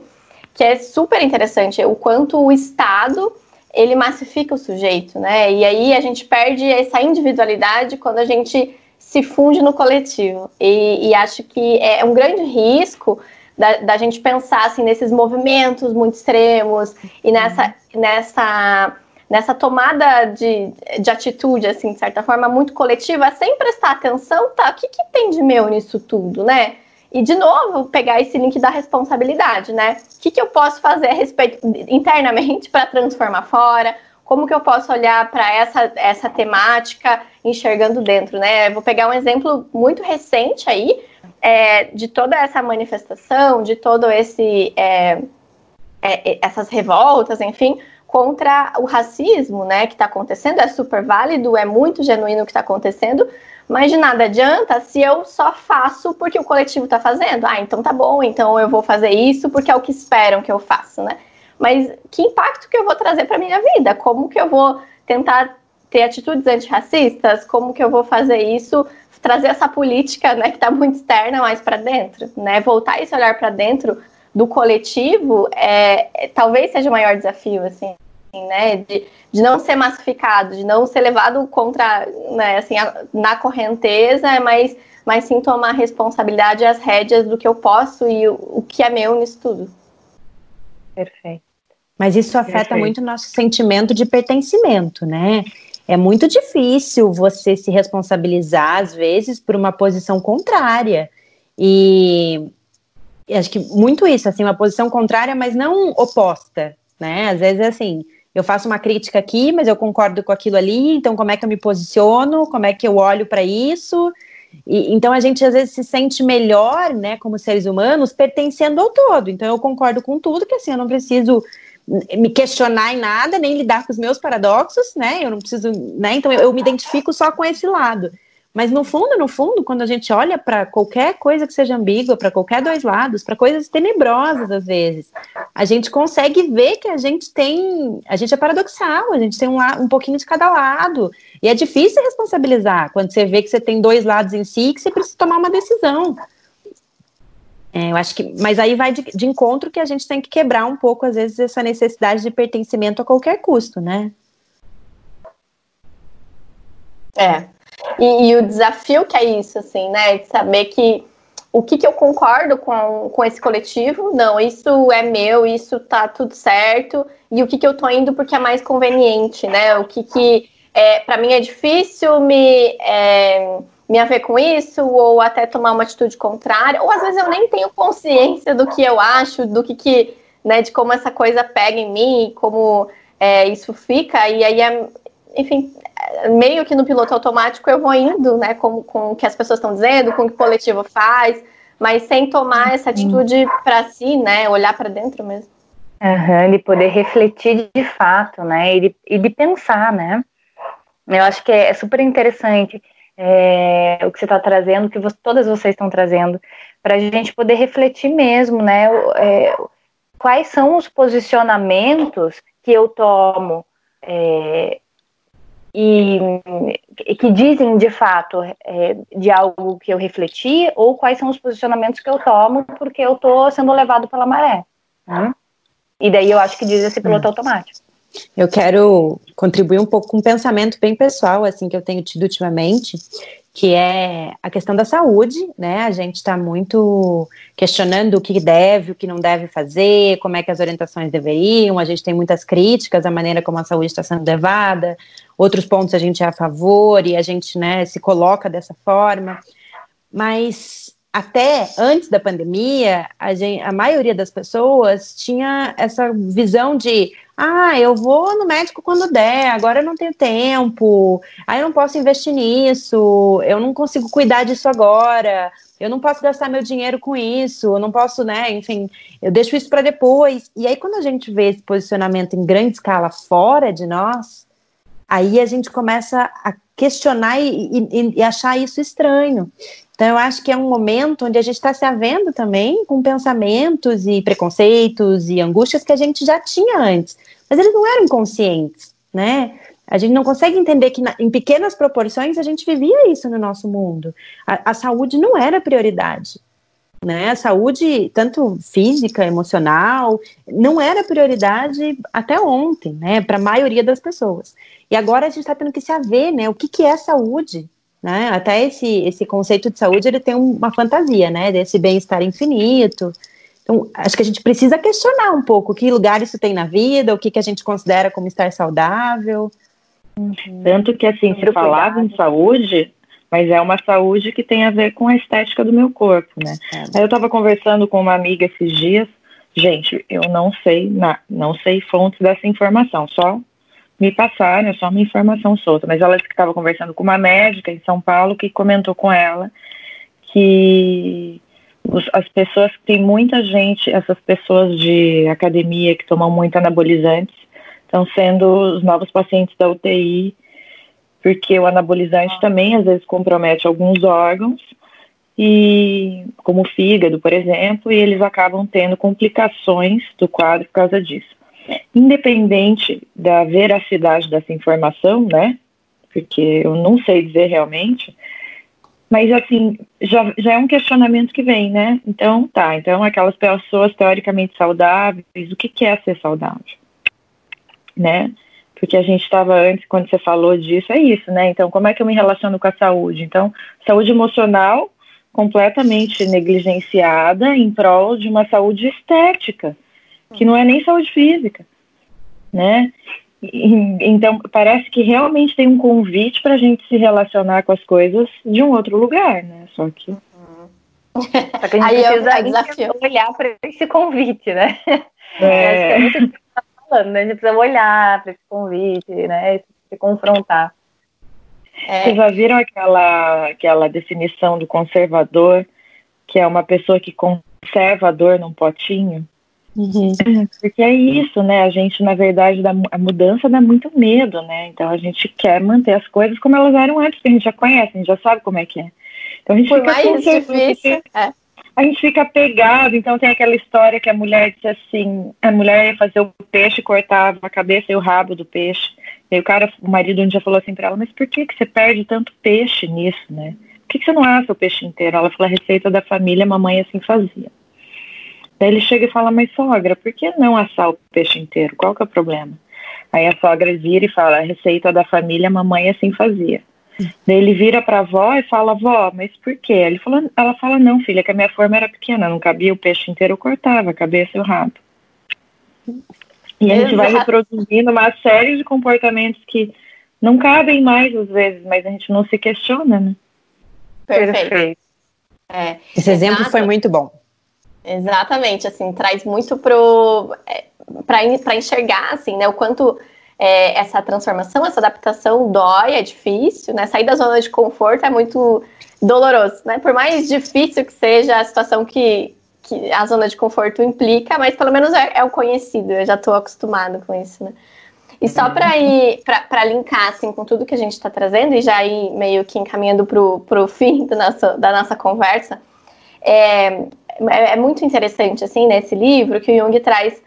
que é super interessante, o quanto o Estado, ele massifica o sujeito, né, e aí a gente perde essa individualidade quando a gente se funde no coletivo, e, e acho que é um grande risco da, da, gente pensar assim, nesses movimentos muito extremos e nessa, nessa nessa tomada de, de atitude, assim, de certa forma, muito coletiva, sem prestar atenção, tá, o que, que tem de meu nisso tudo, né? E, de novo, pegar esse link da responsabilidade, né? O que, que eu posso fazer a respeito, internamente para transformar fora? Como que eu posso olhar para essa, essa temática enxergando dentro, né? Vou pegar um exemplo muito recente aí, é, de toda essa manifestação, de todo esse... É, é, essas revoltas, enfim, contra o racismo, né, que está acontecendo, é super válido, é muito genuíno o que está acontecendo, mas de nada adianta se eu só faço porque o coletivo está fazendo. Ah, então tá bom, então eu vou fazer isso porque é o que esperam que eu faça, né? Mas que impacto que eu vou trazer para minha vida? Como que eu vou tentar ter atitudes antirracistas? Como que eu vou fazer isso? Trazer essa política, né, que está muito externa, mais para dentro, né? Voltar esse olhar para dentro do coletivo é, é, talvez seja o maior desafio, assim, né? De, de não ser massificado, de não ser levado contra, né, assim, a, na correnteza, mas, mas sim tomar responsabilidade e as rédeas do que eu posso e o, o que é meu nisso tudo. Perfeito. Mas isso afeta Perfeito. muito o nosso sentimento de pertencimento, né? É muito difícil você se responsabilizar, às vezes, por uma posição contrária. E acho que muito isso, assim, uma posição contrária, mas não oposta, né? Às vezes é assim, eu faço uma crítica aqui, mas eu concordo com aquilo ali, então como é que eu me posiciono, como é que eu olho para isso? E, então a gente às vezes se sente melhor, né, como seres humanos, pertencendo ao todo. Então eu concordo com tudo, que assim, eu não preciso me questionar em nada, nem lidar com os meus paradoxos, né? Eu não preciso, né? Então eu, eu me identifico só com esse lado. Mas no fundo, no fundo, quando a gente olha para qualquer coisa que seja ambígua, para qualquer dois lados, para coisas tenebrosas às vezes, a gente consegue ver que a gente tem, a gente é paradoxal, a gente tem um, um pouquinho de cada lado. E é difícil responsabilizar quando você vê que você tem dois lados em si e que você precisa tomar uma decisão. É, eu acho que, mas aí vai de, de encontro que a gente tem que quebrar um pouco, às vezes, essa necessidade de pertencimento a qualquer custo, né? É, e, e, o desafio que é isso, assim, né? De saber que o que, que eu concordo com, com esse coletivo, não, isso é meu, isso tá tudo certo, e o que, que eu tô indo porque é mais conveniente, né? O que, que é, para mim é difícil me, é, me haver com isso, ou até tomar uma atitude contrária, ou às vezes eu nem tenho consciência do que eu acho, do que, que né, de como essa coisa pega em mim, como é, isso fica, e aí é, enfim, meio que no piloto automático eu vou indo, né, com, com o que as pessoas estão dizendo, com o que o coletivo faz, mas sem tomar essa atitude para si, né, olhar para dentro mesmo. Uhum, de poder refletir de fato, né, e de, e de pensar, né. Eu acho que é, super interessante é, o que você está trazendo, o que você, todas vocês estão trazendo, para a gente poder refletir mesmo, né, é, quais são os posicionamentos que eu tomo é, e, que dizem de fato é, de algo que eu refleti ou quais são os posicionamentos que eu tomo porque eu estou sendo levado pela maré. Né? E daí eu acho que diz esse piloto automático. Eu quero contribuir um pouco com um pensamento bem pessoal assim que eu tenho tido ultimamente, que é a questão da saúde, né? A gente está muito questionando o que deve, o que não deve fazer, como é que as orientações deveriam. A gente tem muitas críticas à maneira como a saúde está sendo levada. Outros pontos a gente é a favor e a gente, né, se coloca dessa forma. Mas até antes da pandemia, a, gente, a maioria das pessoas tinha essa visão de ah, eu vou no médico quando der, agora eu não tenho tempo, aí eu não posso investir nisso, eu não consigo cuidar disso agora, eu não posso gastar meu dinheiro com isso, eu não posso, né, enfim, eu deixo isso para depois. E aí, quando a gente vê esse posicionamento em grande escala fora de nós, aí a gente começa a questionar e, e, e achar isso estranho. Então, eu acho que é um momento onde a gente está se havendo também com pensamentos e preconceitos e angústias que a gente já tinha antes, mas eles não eram conscientes, né? A gente não consegue entender que na, em pequenas proporções a gente vivia isso no nosso mundo. A, a saúde não era prioridade. Né? A saúde, tanto física, emocional, não era prioridade até ontem, né? Para a maioria das pessoas. E agora a gente está tendo que se haver, né? O que, que é saúde? Né? Até esse, esse conceito de saúde ele tem uma fantasia, né? Desse bem-estar infinito. Então, acho que a gente precisa questionar um pouco que lugar isso tem na vida, o que, que a gente considera como estar saudável. Uhum. Tanto que, assim, se falava em saúde, mas é uma saúde que tem a ver com a estética do meu corpo, né? É. Aí eu estava conversando com uma amiga esses dias, gente, eu não sei, na, não sei fontes dessa informação, só me passaram, é só uma informação solta, mas ela estava conversando com uma médica em São Paulo que comentou com ela que as pessoas, tem muita gente, essas pessoas de academia que tomam muito anabolizantes, estão sendo os novos pacientes da UTI porque o anabolizante também às vezes compromete alguns órgãos e como o fígado, por exemplo, e eles acabam tendo complicações do quadro por causa disso. Independente da veracidade dessa informação, né? Porque eu não sei dizer realmente, mas assim, já, já é um questionamento que vem, né? Então, tá, então aquelas pessoas teoricamente saudáveis, o que, que é ser saudável? Né? porque a gente estava antes, quando você falou disso, é isso, né? Então, como é que eu me relaciono com a saúde? Então, saúde emocional completamente negligenciada em prol de uma saúde estética, que não é nem saúde física, né? Então, parece que realmente tem um convite para a gente se relacionar com as coisas de um outro lugar, né? Só que. Só que a gente Aí precisa eu, olhar para esse convite, né? É. é muito falando, né? A gente precisa olhar para esse convite, né? Se confrontar. É. Vocês já viram aquela, aquela definição do conservador, que é uma pessoa que conserva a dor num potinho? Uhum. Porque é isso, né? A gente, na verdade, dá, a mudança dá muito medo, né? Então a gente quer manter as coisas como elas eram antes, que a gente já conhece, a gente já sabe como é que é. Então a gente Por fica mais difícil, é a gente fica pegado. Então tem aquela história que a mulher disse assim, a mulher ia fazer o peixe, cortava a cabeça e o rabo do peixe. E aí o cara, o marido um dia falou assim para ela, mas por que, que você perde tanto peixe nisso, né? Por que, que você não assa o peixe inteiro? Ela falou, a receita da família, a mamãe assim fazia. Daí ele chega e fala, mas sogra, por que não assar o peixe inteiro? Qual que é o problema? Aí a sogra vira e fala, a receita da família, a mamãe assim fazia. Daí ele vira para a avó e fala, vó, mas por quê? Ele falou, ela fala, não, filha, que a minha forma era pequena, não cabia o peixe inteiro, eu cortava a cabeça e o rabo. E a gente vai reproduzindo uma série de comportamentos que não cabem mais às vezes, mas a gente não se questiona, né? Perfeito. É, Esse exemplo exato. foi muito bom. Exatamente, assim, traz muito pro é, para enxergar assim, né, o quanto é, essa transformação, essa adaptação dói, é difícil, né? Sair da zona de conforto é muito doloroso, né? Por mais difícil que seja a situação que, que a zona de conforto implica, mas pelo menos é, é o conhecido, eu já estou acostumado com isso, né? E só para ir, para linkar assim, com tudo que a gente está trazendo e já ir meio que encaminhando para o fim do nosso, da nossa conversa, é, é, é muito interessante, assim, nesse livro, que o Jung traz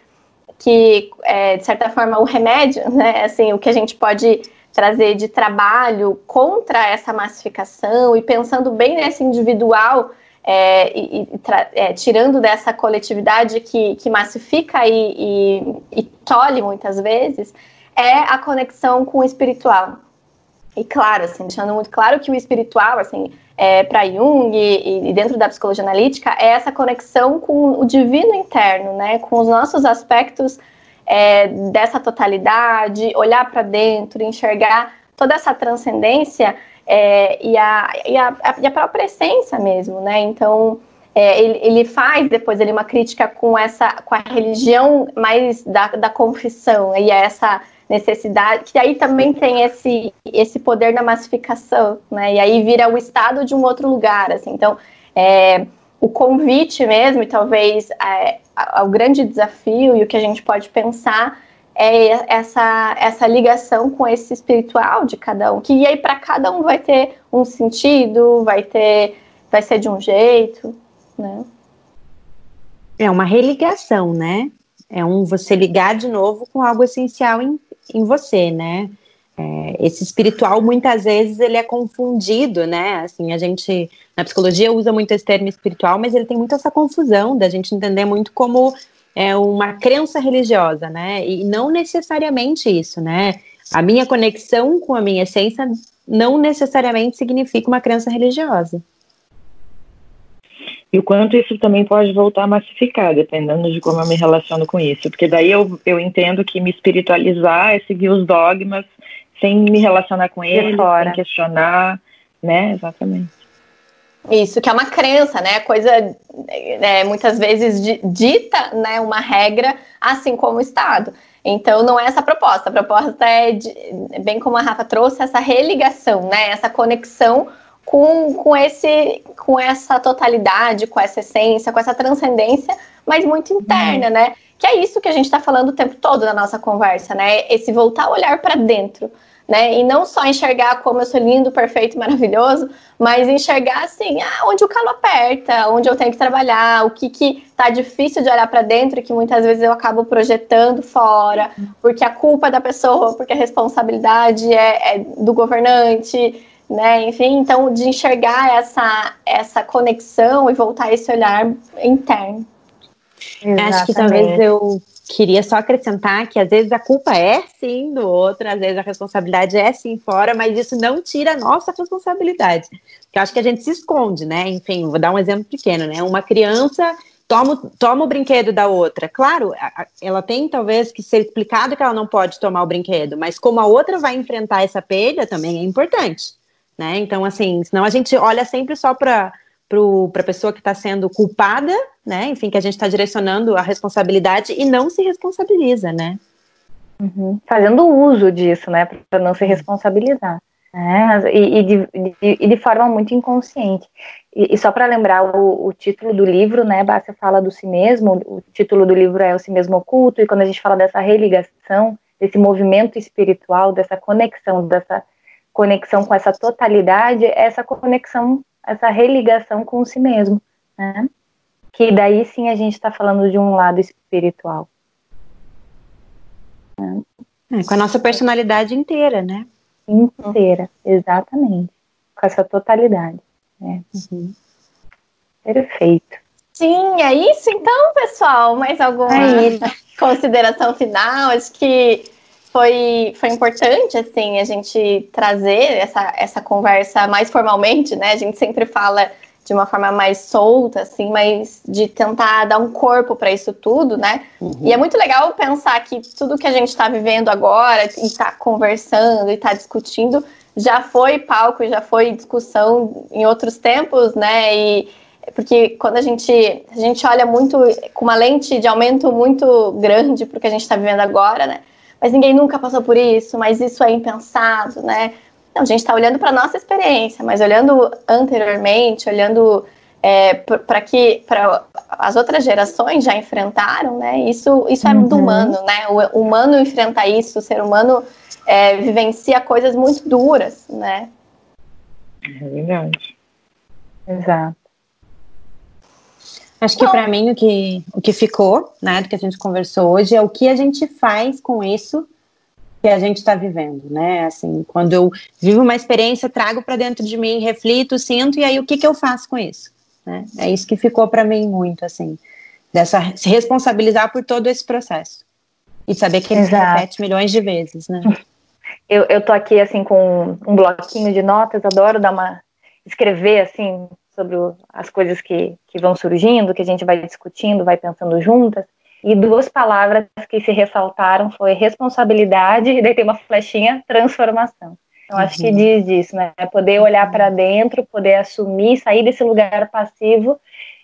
que, é, de certa forma, o remédio, né, assim, o que a gente pode trazer de trabalho contra essa massificação e pensando bem nesse individual é, e é, tirando dessa coletividade que, que massifica e, e, e tolhe muitas vezes, é a conexão com o espiritual. E claro, assim, deixando muito claro que o espiritual, assim, é, para Jung e, e, dentro da psicologia analítica é essa conexão com o divino interno, né, com os nossos aspectos é, dessa totalidade, olhar para dentro, enxergar toda essa transcendência é, e, a, e, a, e, a, própria essência mesmo, né? Então é, ele, ele, faz depois ele uma crítica com essa com a religião mais da, da confissão e essa necessidade, que aí também tem esse, esse poder da massificação, né? E aí vira o estado de um outro lugar, assim. Então, é, o convite mesmo, e talvez é, o grande desafio e o que a gente pode pensar é essa, essa ligação com esse espiritual de cada um, que aí para cada um vai ter um sentido, vai ter, vai ser de um jeito, né? É uma religação, né? É um você ligar de novo com algo essencial em, em você, né? É, esse espiritual muitas vezes ele é confundido, né? Assim, a gente na psicologia usa muito esse termo espiritual, mas ele tem muito essa confusão da gente entender muito como é uma crença religiosa, né? E não necessariamente isso, né? A minha conexão com a minha essência não necessariamente significa uma crença religiosa. E o quanto isso também pode voltar a massificar, dependendo de como eu me relaciono com isso. Porque daí eu, eu entendo que me espiritualizar é seguir os dogmas sem me relacionar com eles, sem questionar, né? Exatamente. Isso, que é uma crença, né? Coisa é, muitas vezes dita, né? Uma regra, assim como o Estado. Então, não é essa a proposta. A proposta é, de, bem como a Rafa trouxe, essa religação, né? Essa conexão com, com, esse, com essa totalidade, com essa essência, com essa transcendência, mas muito interna, uhum. né? Que é isso que a gente está falando o tempo todo na nossa conversa, né? Esse voltar a olhar para dentro né? E não só enxergar como eu sou lindo, perfeito, maravilhoso, mas enxergar assim, ah, onde o calo aperta, onde eu tenho que trabalhar, o que que tá difícil de olhar para dentro, que muitas vezes eu acabo projetando fora, porque a culpa é da pessoa, porque a responsabilidade é, é do governante, né? Enfim, então de enxergar essa essa conexão e voltar esse olhar interno. Exatamente. Acho que talvez eu queria só acrescentar que às vezes a culpa é sim do outro, às vezes a responsabilidade é sim fora, mas isso não tira a nossa responsabilidade. Porque eu acho que a gente se esconde, né? Enfim, vou dar um exemplo pequeno, né? Uma criança toma, toma o brinquedo da outra. Claro, ela tem talvez que ser explicado que ela não pode tomar o brinquedo, mas como a outra vai enfrentar essa perda também é importante, né? Então, assim, senão a gente olha sempre só para para a pessoa que está sendo culpada, né? Enfim, que a gente está direcionando a responsabilidade e não se responsabiliza, né? Uhum. Fazendo uso disso, né? Para não se responsabilizar. Né? E, e, de, de, e, de, forma muito inconsciente. E, e só para lembrar o, o, título do livro, né? Basta fala do si mesmo. O título do livro é o si mesmo oculto. E quando a gente fala dessa religação, desse movimento espiritual, dessa conexão, dessa conexão com essa totalidade, essa conexão essa religação com si mesmo, né? Que daí sim a gente está falando de um lado espiritual. Né? É, com a nossa personalidade inteira, né? Inteira, exatamente. Com essa totalidade. Né? Uhum. Perfeito. Sim, é isso então, pessoal. Mais alguma é consideração final? Acho que foi, foi importante, assim, a gente trazer essa, essa conversa mais formalmente, né? A gente sempre fala de uma forma mais solta, assim, mas de tentar dar um corpo para isso tudo, né? Uhum. E é muito legal pensar que tudo que a gente está vivendo agora e está conversando e está discutindo já foi palco, já foi discussão em outros tempos, né? E porque quando a gente, a gente olha muito com uma lente de aumento muito grande para o que a gente está vivendo agora, né? Mas ninguém nunca passou por isso, mas isso é impensado, né? Não, a gente está olhando para nossa experiência, mas olhando anteriormente, olhando é, para que para as outras gerações já enfrentaram, né? Isso, isso é uhum. do humano, né? O humano enfrenta isso, o ser humano é, vivencia coisas muito duras, né? É verdade. Exato. Acho que para mim o que, o que ficou, né, do que a gente conversou hoje, é o que a gente faz com isso que a gente está vivendo, né? Assim, quando eu vivo uma experiência, trago para dentro de mim, reflito, sinto, e aí o que, que eu faço com isso? Né? É isso que ficou para mim muito, assim, dessa se responsabilizar por todo esse processo e saber que ele se repete milhões de vezes, né? Eu, eu tô aqui assim com um bloquinho de notas, adoro dar uma escrever assim sobre as coisas que, que vão surgindo, que a gente vai discutindo, vai pensando juntas. E duas palavras que se ressaltaram foi responsabilidade e daí tem uma flechinha transformação. Então uhum. acho que uhum. diz isso, né? É poder olhar para dentro, poder assumir, sair desse lugar passivo,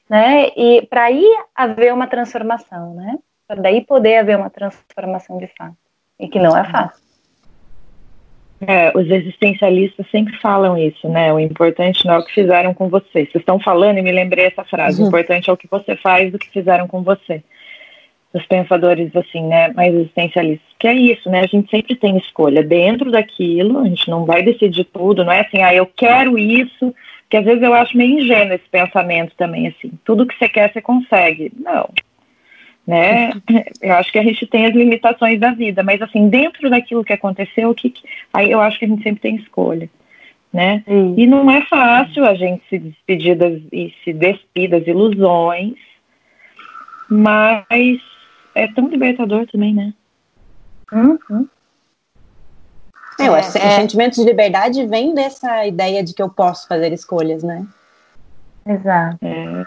né? E para aí haver uma transformação, né? Para daí poder haver uma transformação de fato. E que não é fácil. É, os existencialistas sempre falam isso, né? O importante não é o que fizeram com você. Vocês estão falando e me lembrei essa frase. Uhum. O importante é o que você faz do que fizeram com você. Os pensadores, assim, né? Mais existencialistas. Que é isso, né? A gente sempre tem escolha dentro daquilo. A gente não vai decidir tudo. Não é assim, ah, eu quero isso. Porque às vezes eu acho meio ingênuo esse pensamento também, assim. Tudo que você quer, você consegue. Não né? Eu acho que a gente tem as limitações da vida, mas assim, dentro daquilo que aconteceu, que, aí eu acho que a gente sempre tem escolha, né? Sim. E não é fácil a gente se despedir das, e se despir das ilusões, mas é tão libertador também, né? Uhum. É, é, o sentimento de liberdade vem dessa ideia de que eu posso fazer escolhas, né? Exato. É.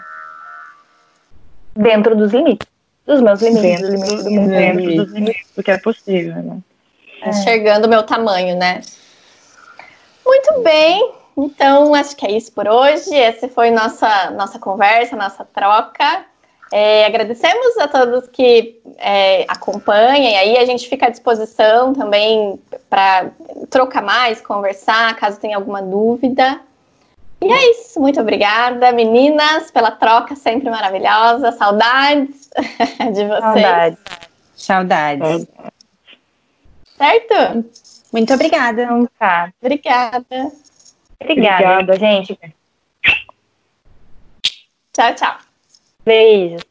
Dentro dos limites. Dos meus limites. Dos limites do mundo. dentro dos limites do que é possível, né? Enxergando o meu tamanho, né? Muito bem. Então, acho que é isso por hoje. Essa foi nossa, nossa conversa, nossa troca. É, agradecemos a todos que é, acompanhem. Aí a gente fica à disposição também para trocar mais, conversar, caso tenha alguma dúvida. E é isso. Muito obrigada, meninas, pela troca sempre maravilhosa. Saudades de vocês. Saudades. Saudades. Certo? Muito obrigada. Então tá. Obrigada. Obrigada, Obrigada. gente. Tchau, tchau. Beijos.